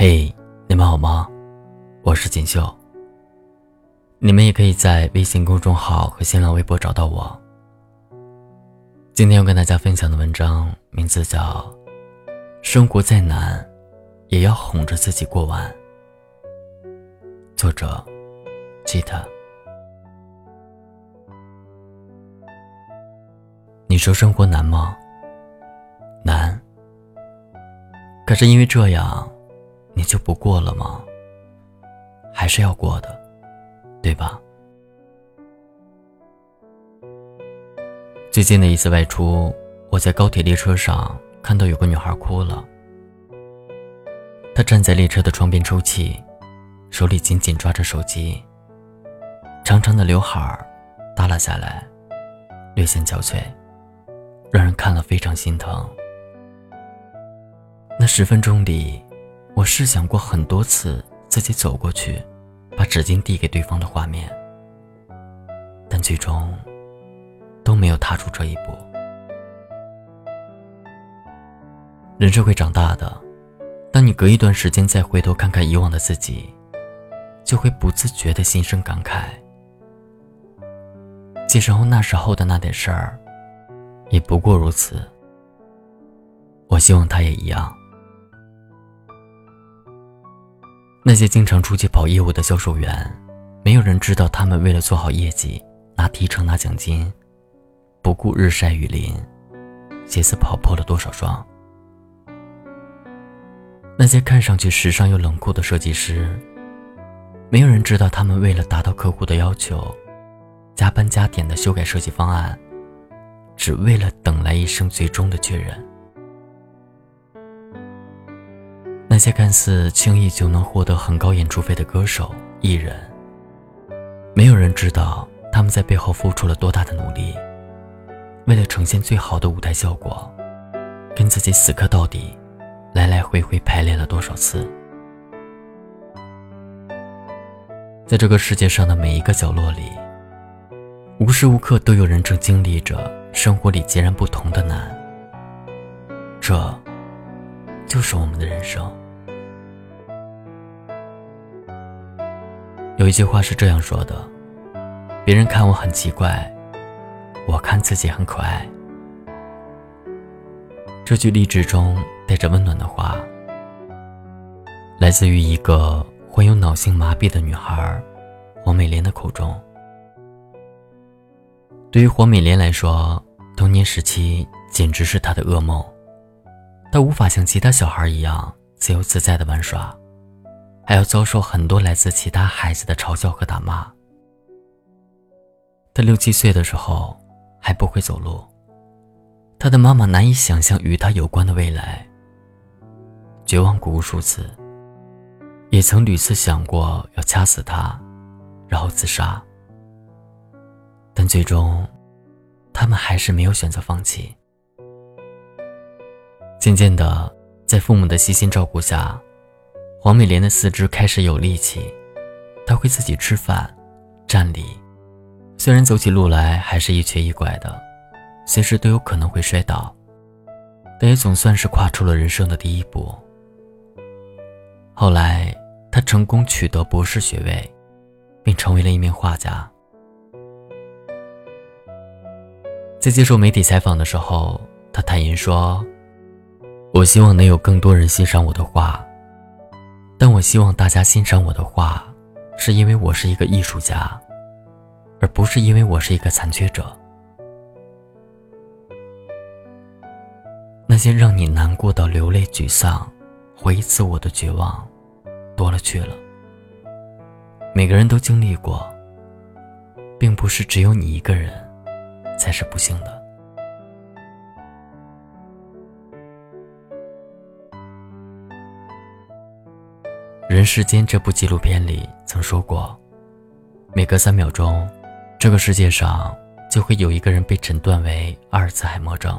嘿，你们好吗？我是锦绣。你们也可以在微信公众号和新浪微博找到我。今天要跟大家分享的文章名字叫《生活再难，也要哄着自己过完》。作者：吉他。你说生活难吗？难。可是因为这样，你就不过了吗？还是要过的。对吧？最近的一次外出，我在高铁列车上看到有个女孩哭了。她站在列车的窗边抽泣，手里紧紧抓着手机，长长的刘海耷拉下来，略显憔悴，让人看了非常心疼。那十分钟里，我试想过很多次自己走过去。把纸巾递给对方的画面，但最终都没有踏出这一步。人是会长大的，当你隔一段时间再回头看看以往的自己，就会不自觉的心生感慨。其实那时候的那点事儿，也不过如此。我希望他也一样。那些经常出去跑业务的销售员，没有人知道他们为了做好业绩，拿提成拿奖金，不顾日晒雨淋，鞋子跑破了多少双。那些看上去时尚又冷酷的设计师，没有人知道他们为了达到客户的要求，加班加点的修改设计方案，只为了等来一声最终的确认。那些看似轻易就能获得很高演出费的歌手、艺人，没有人知道他们在背后付出了多大的努力。为了呈现最好的舞台效果，跟自己死磕到底，来来回回排练了多少次。在这个世界上的每一个角落里，无时无刻都有人正经历着生活里截然不同的难。这，就是我们的人生。有一句话是这样说的：“别人看我很奇怪，我看自己很可爱。”这句励志中带着温暖的话，来自于一个患有脑性麻痹的女孩黄美莲的口中。对于黄美莲来说，童年时期简直是她的噩梦，他无法像其他小孩一样自由自在的玩耍。还要遭受很多来自其他孩子的嘲笑和打骂。他六七岁的时候还不会走路，他的妈妈难以想象与他有关的未来。绝望过无数次，也曾屡次想过要掐死他，然后自杀。但最终，他们还是没有选择放弃。渐渐的，在父母的悉心照顾下。黄美莲的四肢开始有力气，她会自己吃饭、站立，虽然走起路来还是一瘸一拐的，随时都有可能会摔倒，但也总算是跨出了人生的第一步。后来，她成功取得博士学位，并成为了一名画家。在接受媒体采访的时候，他坦言说：“我希望能有更多人欣赏我的画。”但我希望大家欣赏我的画，是因为我是一个艺术家，而不是因为我是一个残缺者。那些让你难过到流泪、沮丧、怀疑自我的绝望，多了去了。每个人都经历过，并不是只有你一个人才是不幸的。《人世间》这部纪录片里曾说过，每隔三秒钟，这个世界上就会有一个人被诊断为阿尔茨海默症。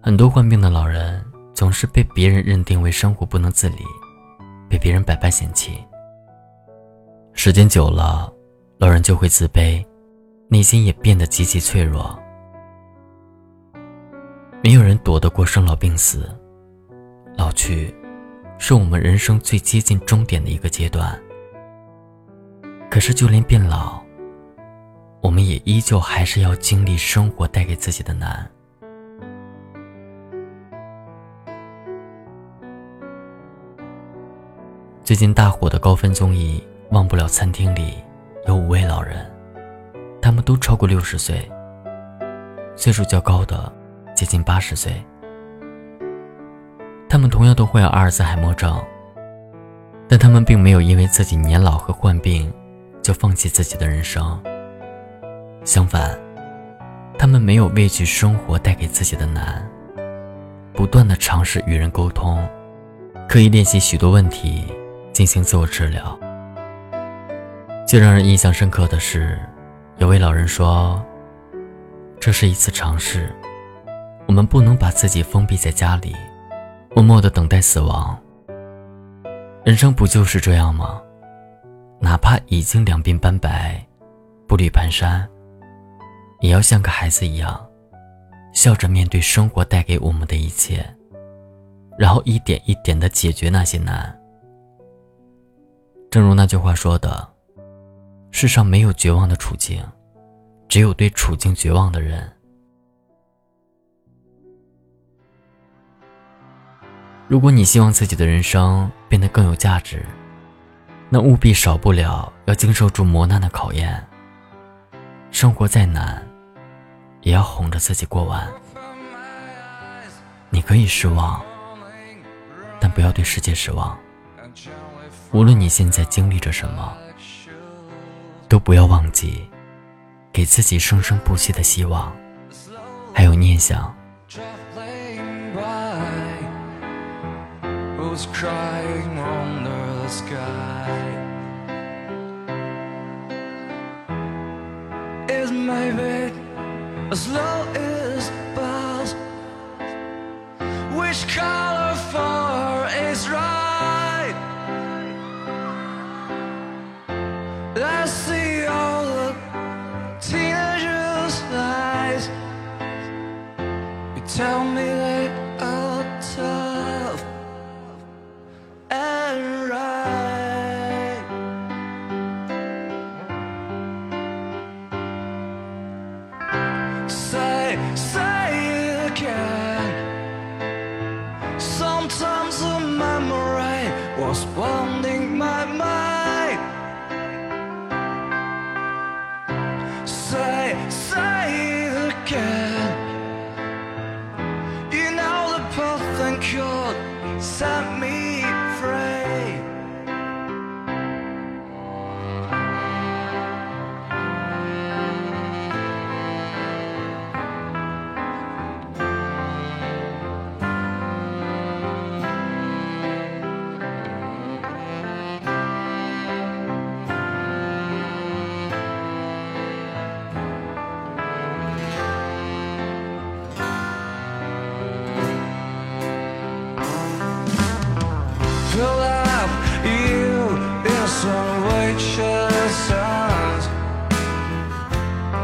很多患病的老人总是被别人认定为生活不能自理，被别人百般嫌弃。时间久了，老人就会自卑，内心也变得极其脆弱。没有人躲得过生老病死，老去。是我们人生最接近终点的一个阶段。可是，就连变老，我们也依旧还是要经历生活带给自己的难。最近大火的高分综艺《忘不了餐厅》里，有五位老人，他们都超过六十岁，岁数较高的接近八十岁。他们同样都患有阿尔茨海默症，但他们并没有因为自己年老和患病就放弃自己的人生。相反，他们没有畏惧生活带给自己的难，不断的尝试与人沟通，刻意练习许多问题。进行自我治疗。最让人印象深刻的是，有位老人说：“这是一次尝试，我们不能把自己封闭在家里，默默的等待死亡。人生不就是这样吗？哪怕已经两鬓斑白，步履蹒跚，也要像个孩子一样，笑着面对生活带给我们的一切，然后一点一点的解决那些难。”正如那句话说的：“世上没有绝望的处境，只有对处境绝望的人。”如果你希望自己的人生变得更有价值，那务必少不了要经受住磨难的考验。生活再难，也要哄着自己过完。你可以失望，但不要对世界失望。无论你现在经历着什么，都不要忘记给自己生生不息的希望，还有念想。was crying under the sky. Is maybe as low as fast? Which color for is right? I see all the teenagers' eyes You tell me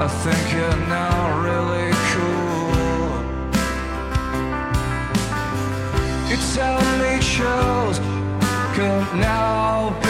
I think you're now really cool. You tell me shows could now be.